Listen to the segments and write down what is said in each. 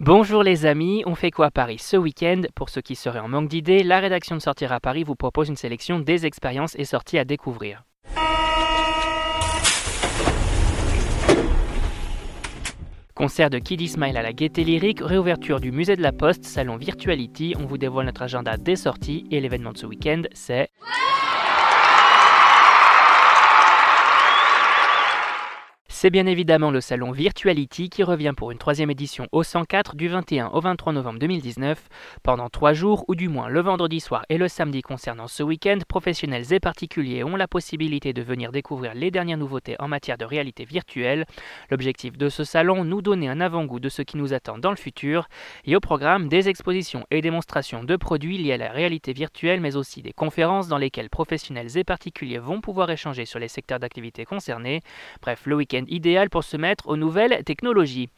Bonjour les amis, on fait quoi à Paris ce week-end? Pour ceux qui seraient en manque d'idées, la rédaction de Sortir à Paris vous propose une sélection des expériences et sorties à découvrir. Concert de Kiddy Smile à la Gaieté Lyrique, réouverture du musée de la Poste, salon Virtuality, on vous dévoile notre agenda des sorties et l'événement de ce week-end c'est... C'est bien évidemment le salon Virtuality qui revient pour une troisième édition au 104 du 21 au 23 novembre 2019. Pendant trois jours, ou du moins le vendredi soir et le samedi concernant ce week-end, professionnels et particuliers ont la possibilité de venir découvrir les dernières nouveautés en matière de réalité virtuelle. L'objectif de ce salon, nous donner un avant-goût de ce qui nous attend dans le futur. Et au programme, des expositions et démonstrations de produits liés à la réalité virtuelle, mais aussi des conférences dans lesquelles professionnels et particuliers vont pouvoir échanger sur les secteurs d'activité concernés. Bref, le week-end idéal pour se mettre aux nouvelles technologies.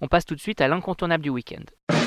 On passe tout de suite à l'incontournable du week-end.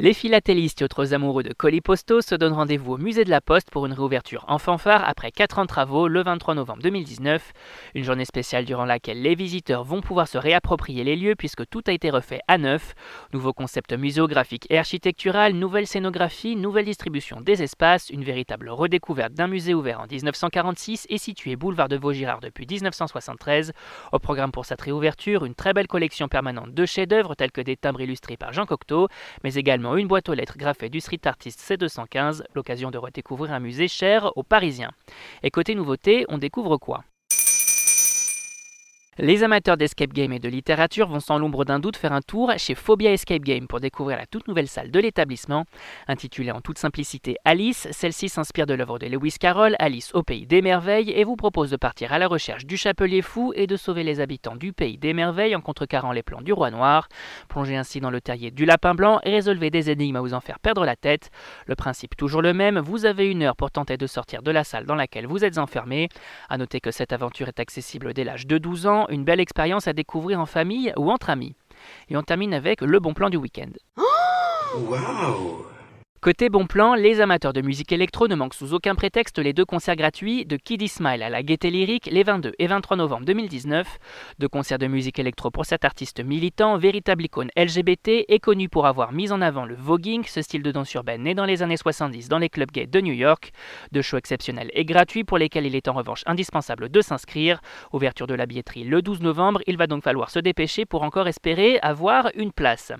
Les philatélistes et autres amoureux de colis postaux se donnent rendez-vous au musée de la Poste pour une réouverture en fanfare après 4 ans de travaux le 23 novembre 2019. Une journée spéciale durant laquelle les visiteurs vont pouvoir se réapproprier les lieux puisque tout a été refait à neuf. Nouveaux concepts muséographiques et architectural, nouvelle scénographie, nouvelle distribution des espaces, une véritable redécouverte d'un musée ouvert en 1946 et situé boulevard de Vaugirard depuis 1973. Au programme pour cette réouverture, une très belle collection permanente de chefs-d'œuvre tels que des timbres illustrés par Jean Cocteau, mais également une boîte aux lettres graffée du street artist C215, l'occasion de redécouvrir un musée cher aux Parisiens. Et côté nouveauté, on découvre quoi? Les amateurs d'escape game et de littérature vont sans l'ombre d'un doute faire un tour chez Phobia Escape Game pour découvrir la toute nouvelle salle de l'établissement. Intitulée en toute simplicité Alice, celle-ci s'inspire de l'œuvre de Lewis Carroll, Alice au pays des merveilles, et vous propose de partir à la recherche du chapelier fou et de sauver les habitants du pays des merveilles en contrecarrant les plans du roi noir. Plongez ainsi dans le terrier du lapin blanc et résolvez des énigmes à vous en faire perdre la tête. Le principe toujours le même, vous avez une heure pour tenter de sortir de la salle dans laquelle vous êtes enfermé. A noter que cette aventure est accessible dès l'âge de 12 ans une belle expérience à découvrir en famille ou entre amis. Et on termine avec le bon plan du week-end. Côté bon plan, les amateurs de musique électro ne manquent sous aucun prétexte les deux concerts gratuits de Kiddy Smile à la Gaieté Lyrique les 22 et 23 novembre 2019. Deux concerts de musique électro pour cet artiste militant, véritable icône LGBT et connu pour avoir mis en avant le voguing, ce style de danse urbaine né dans les années 70 dans les clubs gays de New York. Deux shows exceptionnels et gratuits pour lesquels il est en revanche indispensable de s'inscrire. Ouverture de la billetterie le 12 novembre, il va donc falloir se dépêcher pour encore espérer avoir une place.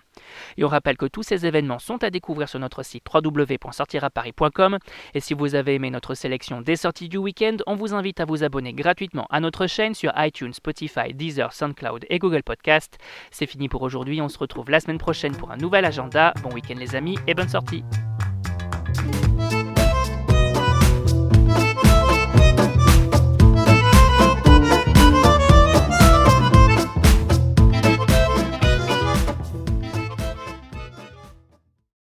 Et on rappelle que tous ces événements sont à découvrir sur notre site www.sortiraparis.com. Et si vous avez aimé notre sélection des sorties du week-end, on vous invite à vous abonner gratuitement à notre chaîne sur iTunes, Spotify, Deezer, SoundCloud et Google Podcast. C'est fini pour aujourd'hui, on se retrouve la semaine prochaine pour un nouvel agenda. Bon week-end les amis et bonne sortie